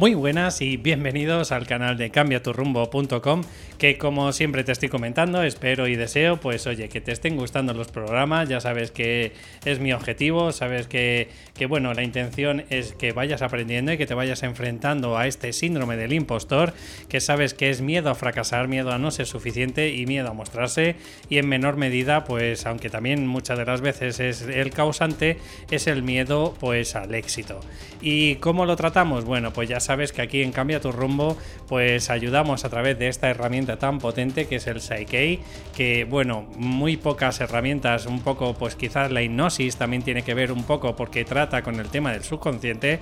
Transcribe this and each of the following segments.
Muy buenas y bienvenidos al canal de cambiaturrumbo.com que como siempre te estoy comentando, espero y deseo pues oye que te estén gustando los programas, ya sabes que es mi objetivo, sabes que, que bueno, la intención es que vayas aprendiendo y que te vayas enfrentando a este síndrome del impostor, que sabes que es miedo a fracasar, miedo a no ser suficiente y miedo a mostrarse y en menor medida pues aunque también muchas de las veces es el causante, es el miedo pues al éxito. ¿Y cómo lo tratamos? Bueno, pues ya sabes que aquí en Cambia tu rumbo, pues ayudamos a través de esta herramienta tan potente que es el Psyche, que bueno, muy pocas herramientas, un poco, pues quizás la hipnosis también tiene que ver un poco porque trata con el tema del subconsciente,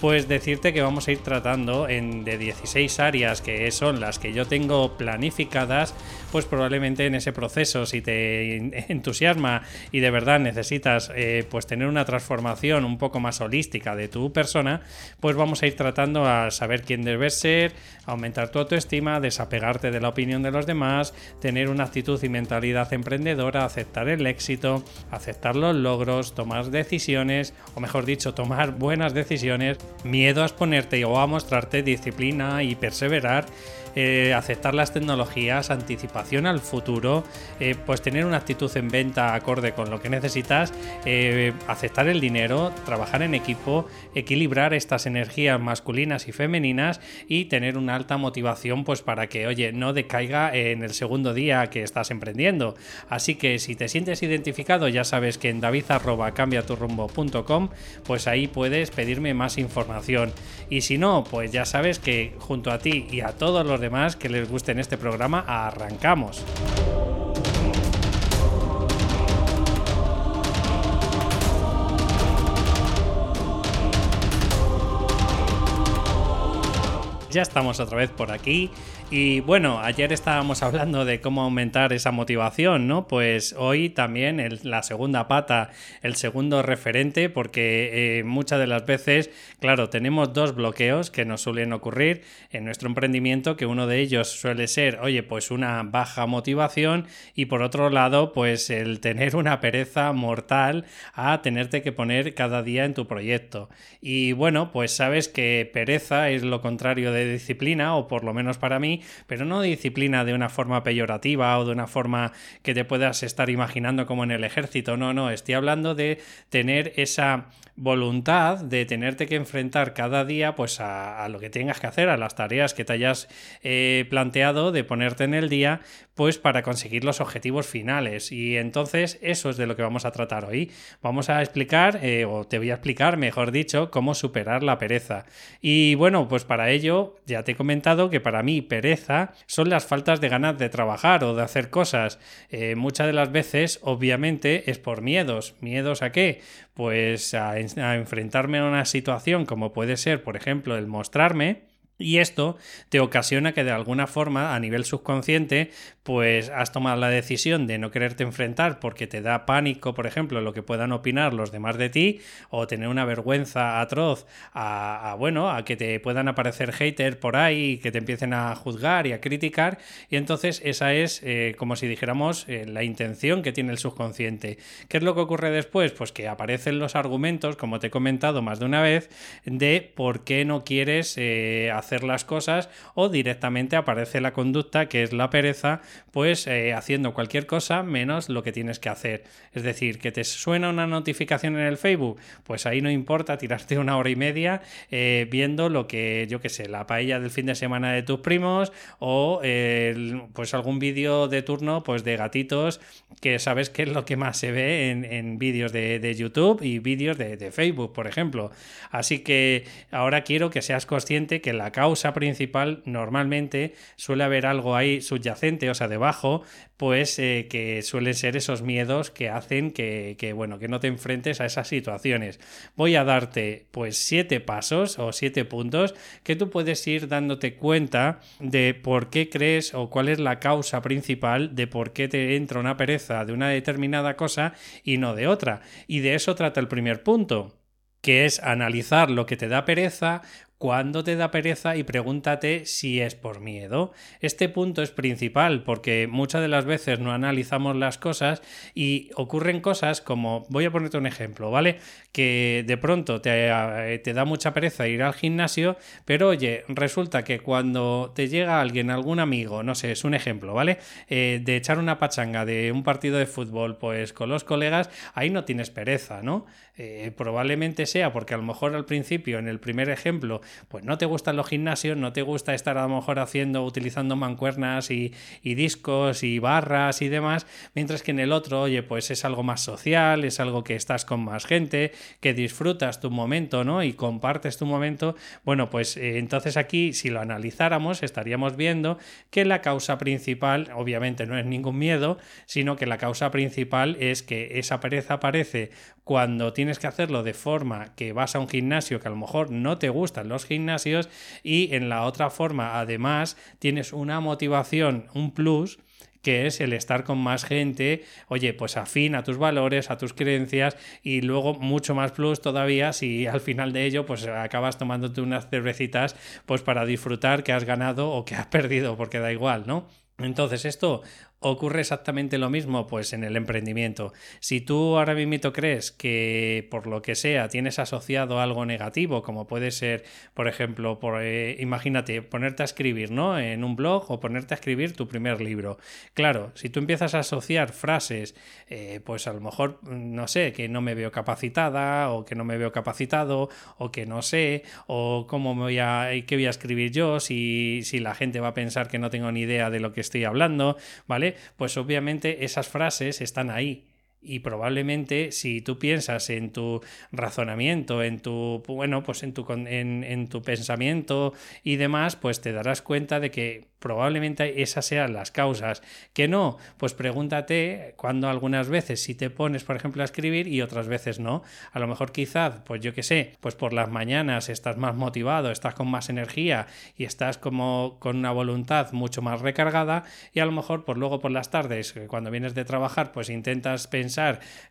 pues decirte que vamos a ir tratando en de 16 áreas que son las que yo tengo planificadas, pues probablemente en ese proceso, si te entusiasma y de verdad necesitas eh, pues tener una transformación un poco más holística de tu persona, pues vamos a ir tratando saber quién debes ser, aumentar tu autoestima, desapegarte de la opinión de los demás, tener una actitud y mentalidad emprendedora, aceptar el éxito, aceptar los logros, tomar decisiones, o mejor dicho, tomar buenas decisiones, miedo a exponerte o a mostrarte disciplina y perseverar eh, aceptar las tecnologías, anticipación al futuro, eh, pues tener una actitud en venta acorde con lo que necesitas, eh, aceptar el dinero, trabajar en equipo, equilibrar estas energías masculinas y femeninas y tener una alta motivación pues para que, oye, no decaiga en el segundo día que estás emprendiendo. Así que si te sientes identificado, ya sabes que en david.cambiaturrumbo.com pues ahí puedes pedirme más información. Y si no, pues ya sabes que junto a ti y a todos los demás que les guste en este programa, arrancamos. Ya estamos otra vez por aquí y bueno, ayer estábamos hablando de cómo aumentar esa motivación, ¿no? Pues hoy también la segunda pata, el segundo referente, porque eh, muchas de las veces, claro, tenemos dos bloqueos que nos suelen ocurrir en nuestro emprendimiento, que uno de ellos suele ser, oye, pues una baja motivación y por otro lado, pues el tener una pereza mortal a tenerte que poner cada día en tu proyecto. Y bueno, pues sabes que pereza es lo contrario de disciplina, o por lo menos para mí, pero no disciplina de una forma peyorativa o de una forma que te puedas estar imaginando como en el ejército. No, no, estoy hablando de tener esa voluntad de tenerte que enfrentar cada día pues a, lo que tengas que hacer, a las tareas que te hayas eh, planteado de ponerte en el día, pues para conseguir los objetivos finales. Y entonces eso es de lo que vamos a tratar hoy. Vamos a explicar, eh, o te voy a explicar, mejor dicho, cómo superar la pereza. Y bueno, pues para ello ya te he comentado que para mí pereza son las faltas de ganas de trabajar o de hacer cosas. Eh, muchas de las veces, obviamente, es por miedos. ¿Miedos a qué? Pues a enfrentarme a una situación como puede ser, por ejemplo, el mostrarme y esto te ocasiona que de alguna forma, a nivel subconsciente, pues has tomado la decisión de no quererte enfrentar porque te da pánico, por ejemplo, lo que puedan opinar los demás de ti, o tener una vergüenza atroz a, bueno, a que te puedan aparecer haters por ahí, que te empiecen a juzgar y a criticar. Y entonces esa es, eh, como si dijéramos, eh, la intención que tiene el subconsciente. ¿Qué es lo que ocurre después? Pues que aparecen los argumentos, como te he comentado más de una vez, de por qué no quieres eh, hacer las cosas o directamente aparece la conducta que es la pereza, pues eh, haciendo cualquier cosa menos lo que tienes que hacer. Es decir, que te suena una notificación en el Facebook, pues ahí no importa tirarte una hora y media eh, viendo lo que, yo que sé, la paella del fin de semana de tus primos o pues algún vídeo de turno pues de gatitos que sabes que es lo que más se ve en, vídeos de, YouTube y vídeos de, de Facebook, por ejemplo. Así que ahora quiero que seas consciente que la causa principal normalmente suele haber algo ahí subyacente, o sea, debajo, pues eh, que suelen ser esos miedos que hacen que, que, bueno, que no te enfrentes a esas situaciones. Voy a darte pues siete pasos o siete puntos que tú puedes ir dándote cuenta de por qué crees o cuál es la causa principal de por qué te entra una pereza de una determinada cosa y no de otra. Y de eso trata el primer punto que es analizar lo que te da pereza, cuándo te da pereza y pregúntate si es por miedo. Este punto es principal porque muchas de las veces no analizamos las cosas y ocurren cosas como, voy a ponerte un ejemplo, ¿vale? Que de pronto te, eh, da mucha pereza ir al gimnasio, pero oye, resulta que cuando te llega alguien, algún amigo, no sé, es un ejemplo, ¿vale? Eh, de echar una pachanga de un partido de fútbol, pues con los colegas, ahí no tienes pereza, ¿no? Eh, probablemente sea porque a lo mejor al principio, en el primer ejemplo, pues no te gustan los gimnasios, no te gusta estar a lo mejor haciendo, utilizando mancuernas y, discos y barras y demás, mientras que en el otro, oye, pues es algo más social, es algo que estás con más gente, que disfrutas tu momento, ¿no? Y compartes tu momento. Bueno, pues eh, entonces aquí, si lo analizáramos, estaríamos viendo que la causa principal, obviamente no es ningún miedo, sino que la causa principal es que esa pereza aparece cuando tienes que hacerlo de forma que vas a un gimnasio que a lo mejor no te gustan los gimnasios y en la otra forma además tienes una motivación, un plus que es el estar con más gente, oye, pues afín a tus valores, a tus creencias y luego mucho más plus todavía si al final de ello pues acabas tomándote unas cervecitas pues para disfrutar que has ganado o que has perdido, porque da igual, ¿no? Entonces esto ocurre exactamente lo mismo pues en el emprendimiento. Si tú ahora mismo crees que por lo que sea tienes asociado algo negativo, como puede ser, por ejemplo, por, eh, imagínate ponerte a escribir, ¿no? En un blog o ponerte a escribir tu primer libro. Claro, si tú empiezas a asociar frases, eh, pues a lo mejor, no sé, que no me veo capacitada o que no me veo capacitado o que no sé o cómo me voy a, qué voy a escribir yo si, si la gente va a pensar que no tengo ni idea de lo que estoy hablando, ¿vale? Pues obviamente esas frases están ahí. Y probablemente si tú piensas en tu razonamiento, en tu, bueno, pues en tu, en tu pensamiento y demás, pues te darás cuenta de que probablemente esas sean las causas. Que no, pues pregúntate cuando algunas veces si te pones, por ejemplo, a escribir y otras veces no. A lo mejor quizás, pues yo qué sé, pues por las mañanas estás más motivado, estás con más energía y estás como con una voluntad mucho más recargada y a lo mejor pues luego por las tardes, eh, cuando vienes de trabajar, pues intentas pensar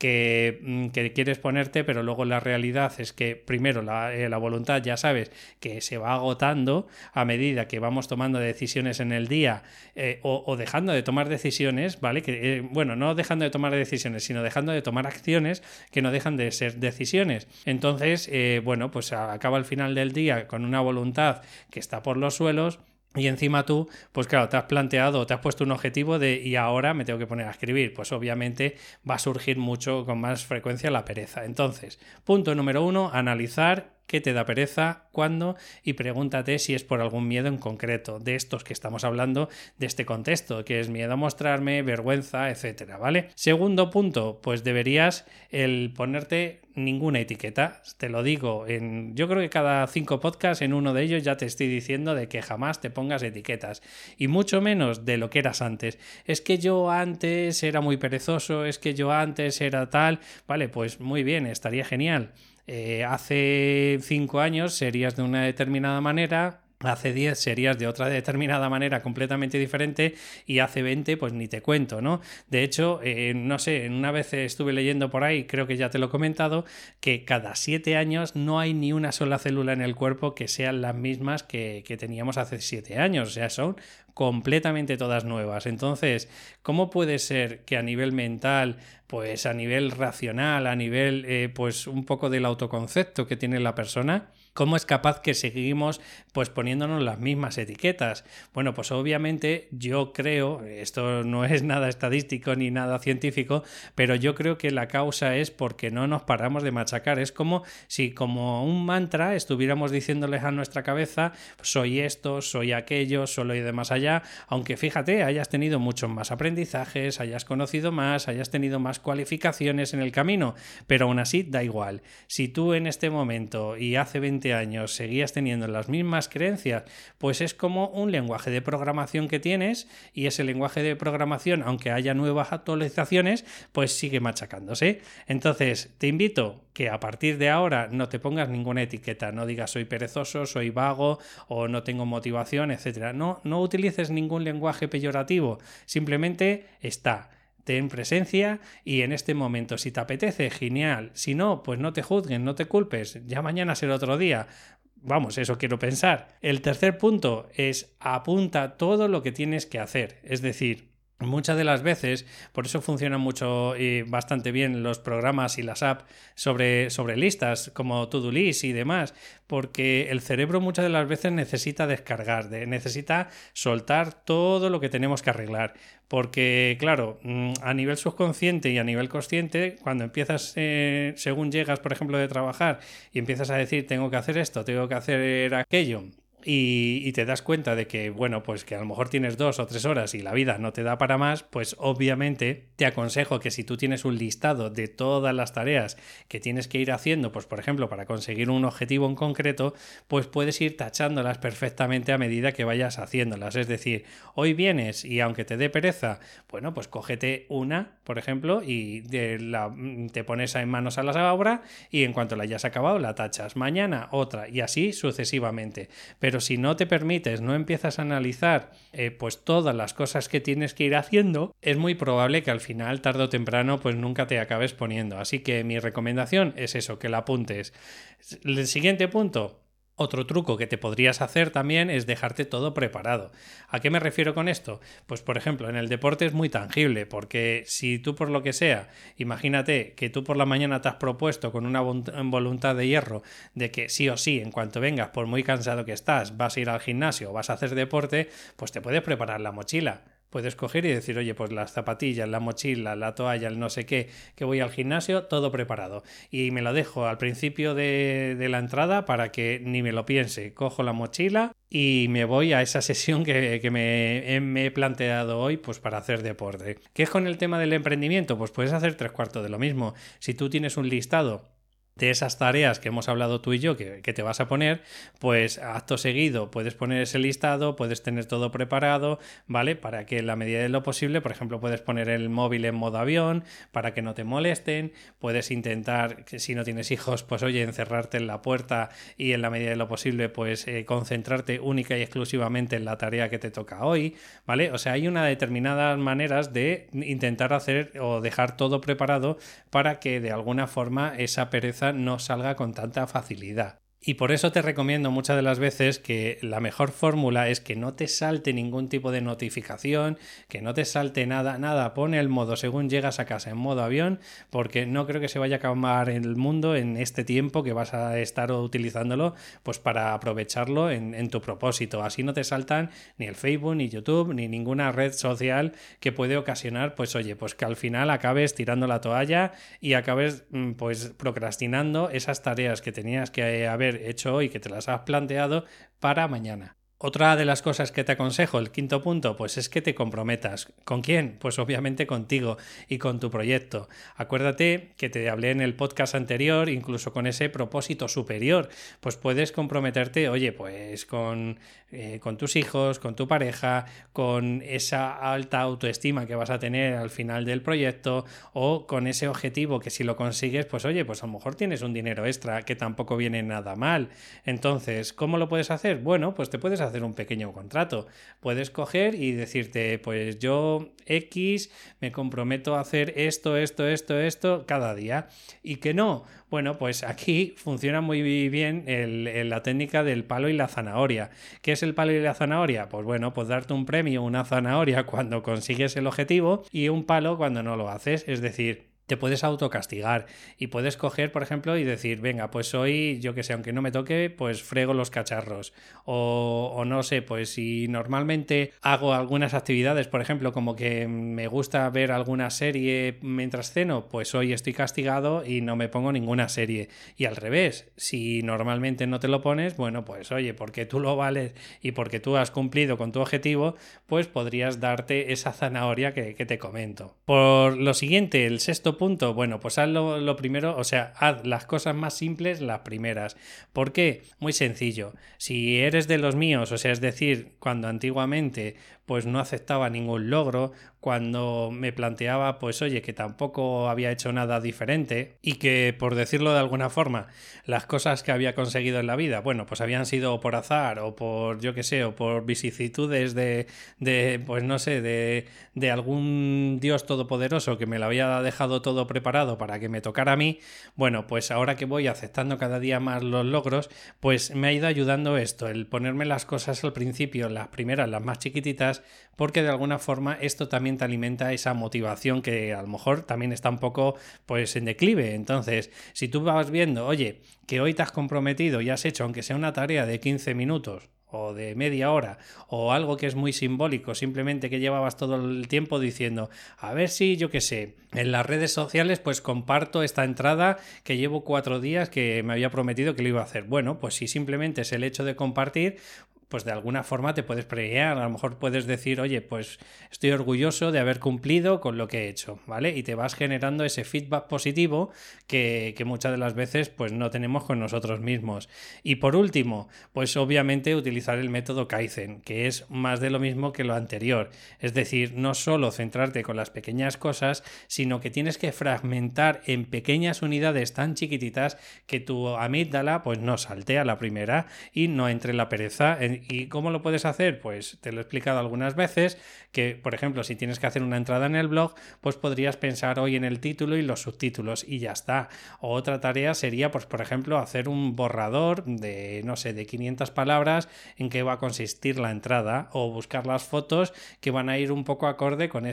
que, mm, que quieres ponerte, pero luego la realidad es que primero la, eh, la voluntad ya sabes que se va agotando a medida que vamos tomando decisiones en el día eh, o, dejando de tomar decisiones, ¿vale? Que, eh, bueno, no dejando de tomar decisiones, sino dejando de tomar acciones que no dejan de ser decisiones. Entonces, bueno, pues acaba el final del día con una voluntad que está por los suelos y encima tú, pues claro, te has planteado, te has puesto un objetivo de y ahora me tengo que poner a escribir. Pues obviamente va a surgir mucho con más frecuencia la pereza. Entonces, punto número uno, analizar qué te da pereza, cuándo y pregúntate si es por algún miedo en concreto de estos que estamos hablando de este contexto, que es miedo a mostrarme, vergüenza, etcétera, ¿vale? Segundo punto, pues deberías el ponerte ninguna etiqueta, te lo digo, en yo creo que cada cinco podcasts en uno de ellos ya te estoy diciendo de que jamás te pongas etiquetas y mucho menos de lo que eras antes. Es que yo antes era muy perezoso, es que yo antes era tal, vale, pues muy bien, estaría genial eh, hace cinco años serías de una determinada manera, hace 10 serías de otra determinada manera completamente diferente y hace 20 pues ni te cuento, ¿no? De hecho, no sé, una vez estuve leyendo por ahí, creo que ya te lo he comentado, que cada 7 años no hay ni una sola célula en el cuerpo que sean las mismas que, que teníamos hace 7 años, o sea, son completamente todas nuevas. Entonces, ¿cómo puede ser que a nivel mental, pues a nivel racional, a nivel eh, pues un poco del autoconcepto que tiene la persona, ¿Cómo es capaz que seguimos pues poniéndonos las mismas etiquetas? Bueno, pues obviamente yo creo, esto no es nada estadístico ni nada científico, pero yo creo que la causa es porque no nos paramos de machacar. Es como si como un mantra estuviéramos diciéndoles a nuestra cabeza, soy esto, soy aquello, solo y de más allá, aunque fíjate, hayas tenido muchos más aprendizajes, hayas conocido más, hayas tenido más cualificaciones en el camino, pero aún así da igual. Si tú en este momento y hace 20 años seguías teniendo las mismas creencias, pues es como un lenguaje de programación que tienes y ese lenguaje de programación, aunque haya nuevas actualizaciones, pues sigue machacándose. Entonces, te invito que a partir de ahora no te pongas ninguna etiqueta, no digas soy perezoso, soy vago o no tengo motivación, etcétera. No, no utilices ningún lenguaje peyorativo, simplemente está ten presencia y en este momento si te apetece, genial. Si no, pues no te juzguen, no te culpes, ya mañana será otro día. Vamos, eso quiero pensar. El tercer punto es apunta todo lo que tienes que hacer. Es decir, Muchas de las veces, por eso funcionan mucho y bastante bien los programas y las apps sobre, sobre listas como To-Do List y demás, porque el cerebro muchas de las veces necesita descargar, necesita soltar todo lo que tenemos que arreglar. Porque, claro, mm, a nivel subconsciente y a nivel consciente, cuando empiezas, eh, según llegas, por ejemplo, de trabajar y empiezas a decir, tengo que hacer esto, tengo que hacer aquello, y, te das cuenta de que, bueno, pues que a lo mejor tienes dos o tres horas y la vida no te da para más, pues obviamente te aconsejo que si tú tienes un listado de todas las tareas que tienes que ir haciendo, pues por ejemplo, para conseguir un objetivo en concreto, pues puedes ir tachándolas perfectamente a medida que vayas haciéndolas. Es decir, hoy vienes y aunque te dé pereza, bueno, pues cógete una, por ejemplo, y la, te pones en manos a la obra y en cuanto la hayas acabado, la tachas. Mañana otra y así sucesivamente. Si no te permites, no empiezas a analizar eh, pues todas las cosas que tienes que ir haciendo, es muy probable que al final, tarde o temprano, pues nunca te acabes poniendo. Así que mi recomendación es eso, que la apuntes. El siguiente punto, otro truco que te podrías hacer también es dejarte todo preparado. ¿A qué me refiero con esto? Pues por ejemplo, en el deporte es muy tangible, porque si tú por lo que sea, imagínate que tú por la mañana te has propuesto con una voluntad de hierro de que sí o sí, en cuanto vengas, por muy cansado que estás, vas a ir al gimnasio vas a hacer deporte, pues te puedes preparar la mochila Puedes coger y decir, oye, pues las zapatillas, la mochila, la toalla, el no sé qué, que voy al gimnasio, todo preparado. Y me lo dejo al principio de, la entrada para que ni me lo piense. Cojo la mochila y me voy a esa sesión que, me, me, he planteado hoy pues para hacer deporte. ¿Qué es con el tema del emprendimiento? Pues puedes hacer tres cuartos de lo mismo. Si tú tienes un listado de esas tareas que hemos hablado tú y yo que, te vas a poner, pues acto seguido puedes poner ese listado, puedes tener todo preparado, ¿vale? Para que en la medida de lo posible, por ejemplo, puedes poner el móvil en modo avión para que no te molesten, puedes intentar, si no tienes hijos, pues oye, encerrarte en la puerta y en la medida de lo posible, pues eh, concentrarte única y exclusivamente en la tarea que te toca hoy, ¿vale? O sea, hay una determinadas maneras de intentar hacer o dejar todo preparado para que de alguna forma esa pereza no salga con tanta facilidad. Y por eso te recomiendo muchas de las veces que la mejor fórmula es que no te salte ningún tipo de notificación, que no te salte nada, nada, pone el modo según llegas a casa en modo avión, porque no creo que se vaya a acabar el mundo en este tiempo que vas a estar utilizándolo, pues para aprovecharlo en, en tu propósito. Así no te saltan ni el Facebook, ni YouTube, ni ninguna red social que puede ocasionar, pues oye, pues que al final acabes tirando la toalla y acabes mm, pues procrastinando esas tareas que tenías que haber hecho hoy, que te las has planteado para mañana. Otra de las cosas que te aconsejo, el quinto punto, pues es que te comprometas. ¿Con quién? Pues obviamente contigo y con tu proyecto. Acuérdate que te hablé en el podcast anterior, incluso con ese propósito superior, pues puedes comprometerte, oye, pues con, eh, con tus hijos, con tu pareja, con esa alta autoestima que vas a tener al final del proyecto o con ese objetivo que si lo consigues, pues oye, pues a lo mejor tienes un dinero extra que tampoco viene nada mal. Entonces, ¿cómo lo puedes hacer? Bueno, pues te puedes hacer hacer un pequeño contrato. Puedes coger y decirte, pues yo X me comprometo a hacer esto, esto, esto, esto cada día. Y que no, bueno, pues aquí funciona muy bien la técnica del palo y la zanahoria. ¿Qué es el palo y la zanahoria? Pues bueno, pues darte un premio, una zanahoria cuando consigues el objetivo y un palo cuando no lo haces. Es decir, te puedes autocastigar y puedes coger, por ejemplo, y decir, venga, pues hoy, yo que sé, aunque no me toque, pues frego los cacharros. O, no sé, pues si normalmente hago algunas actividades, por ejemplo, como que me gusta ver alguna serie mientras ceno, pues hoy estoy castigado y no me pongo ninguna serie. Y al revés, si normalmente no te lo pones, bueno, pues oye, porque tú lo vales y porque tú has cumplido con tu objetivo, pues podrías darte esa zanahoria que, que te comento. Por lo siguiente, el sexto punto? Bueno, pues haz lo, primero, o sea, haz las cosas más simples las primeras. ¿Por qué? Muy sencillo. Si eres de los míos, o sea, es decir, cuando antiguamente pues no aceptaba ningún logro, cuando me planteaba, pues oye, que tampoco había hecho nada diferente y que, por decirlo de alguna forma, las cosas que había conseguido en la vida, bueno, pues habían sido por azar o por, yo qué sé, o por vicisitudes de, de pues no sé, de, de algún Dios todopoderoso que me lo había dejado todo preparado para que me tocara a mí, bueno, pues ahora que voy aceptando cada día más los logros, pues me ha ido ayudando esto, el ponerme las cosas al principio, las primeras, las más chiquititas, porque de alguna forma esto también te alimenta esa motivación que a lo mejor también está un poco pues en declive. Entonces, si tú vas viendo, oye, que hoy te has comprometido y has hecho, aunque sea una tarea de 15 minutos, o de media hora o algo que es muy simbólico, simplemente que llevabas todo el tiempo diciendo, a ver si yo qué sé, en las redes sociales pues comparto esta entrada que llevo cuatro días que me había prometido que lo iba a hacer. Bueno, pues si simplemente es el hecho de compartir, pues de alguna forma te puedes premiar, a lo mejor puedes decir, oye, pues estoy orgulloso de haber cumplido con lo que he hecho, ¿vale? Y te vas generando ese feedback positivo que, que, muchas de las veces pues no tenemos con nosotros mismos. Y por último, pues obviamente utilizar el método Kaizen, que es más de lo mismo que lo anterior. Es decir, no solo centrarte con las pequeñas cosas, sino que tienes que fragmentar en pequeñas unidades tan chiquititas que tu amígdala pues no salte a la primera y no entre la pereza ¿Y cómo lo puedes hacer? Pues te lo he explicado algunas veces, que por ejemplo, si tienes que hacer una entrada en el blog, pues podrías pensar hoy en el título y los subtítulos y ya está. O otra tarea sería, pues por ejemplo, hacer un borrador de, no sé, de 500 palabras en qué va a consistir la entrada o buscar las fotos que van a ir un poco acorde con,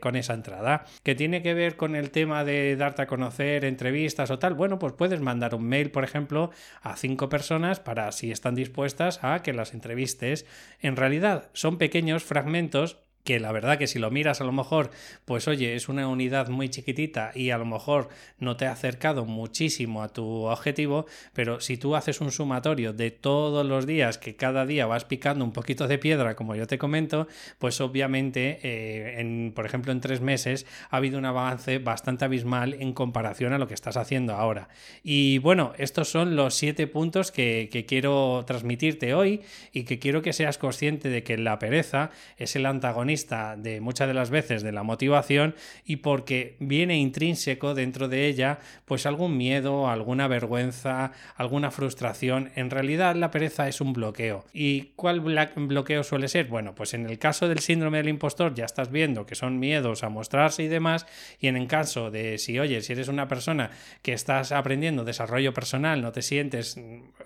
con esa entrada. ¿Que tiene que ver con el tema de darte a conocer, entrevistas o tal? Bueno, pues puedes mandar un mail, por ejemplo, a cinco personas para si están dispuestas a que las entrevistes, en realidad son pequeños fragmentos que la verdad que si lo miras a lo mejor, pues oye, es una unidad muy chiquitita y a lo mejor no te ha acercado muchísimo a tu objetivo, pero si tú haces un sumatorio de todos los días, que cada día vas picando un poquito de piedra, como yo te comento, pues obviamente, eh, en, por ejemplo, en tres meses ha habido un avance bastante abismal en comparación a lo que estás haciendo ahora. Y bueno, estos son los siete puntos que, que quiero transmitirte hoy y que quiero que seas consciente de que la pereza es el antagonista de muchas de las veces de la motivación y porque viene intrínseco dentro de ella pues algún miedo, alguna vergüenza, alguna frustración. En realidad la pereza es un bloqueo. ¿Y cuál bloqueo suele ser? Bueno, pues en el caso del síndrome del impostor ya estás viendo que son miedos a mostrarse y demás y en el caso de si oye, si eres una persona que estás aprendiendo desarrollo personal, no te sientes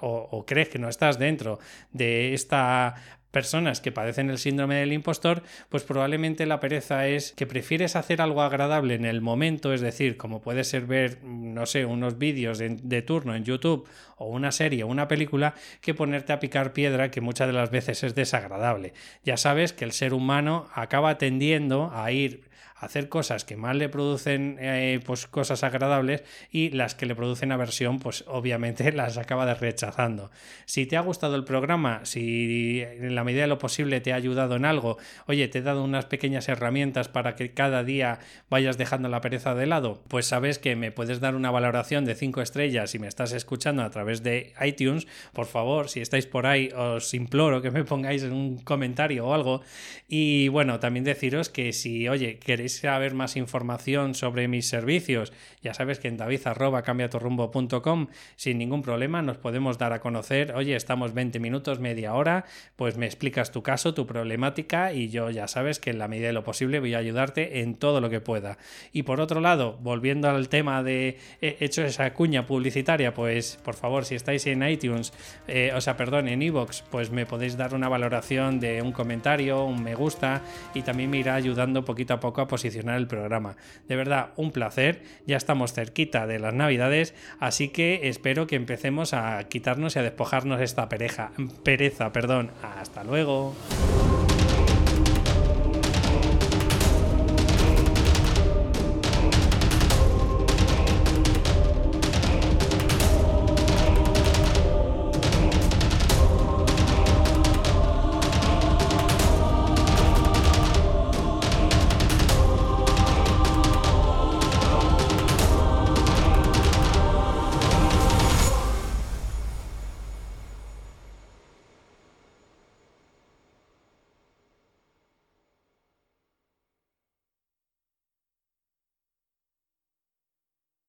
o, o crees que no estás dentro de esta personas que padecen el síndrome del impostor, pues probablemente la pereza es que prefieres hacer algo agradable en el momento, es decir, como puede ser ver, no sé, unos vídeos de, turno en YouTube o una serie o una película, que ponerte a picar piedra, que muchas de las veces es desagradable. Ya sabes que el ser humano acaba tendiendo a ir hacer cosas que más le producen eh, pues cosas agradables y las que le producen aversión pues obviamente las acaba rechazando. Si te ha gustado el programa, si en la medida de lo posible te ha ayudado en algo, oye, te he dado unas pequeñas herramientas para que cada día vayas dejando la pereza de lado, pues sabes que me puedes dar una valoración de 5 estrellas si me estás escuchando a través de iTunes. Por favor, si estáis por ahí, os imploro que me pongáis en un comentario o algo. Y bueno, también deciros que si, oye, queréis saber más información sobre mis servicios, ya sabes que en david.cambiatorrumbo.com sin ningún problema nos podemos dar a conocer, oye, estamos 20 minutos, media hora, pues me explicas tu caso, tu problemática y yo ya sabes que en la medida de lo posible voy a ayudarte en todo lo que pueda. Y por otro lado, volviendo al tema de he hecho esa cuña publicitaria, pues por favor, si estáis en iTunes, eh, o sea, perdón, en iVoox, pues me podéis dar una valoración de un comentario, un me gusta y también me irá ayudando poquito a a posicionar el programa. De verdad, un placer. Ya estamos cerquita de las navidades, así que espero que empecemos a quitarnos y a despojarnos esta pereja, pereza. Perdón. Hasta luego.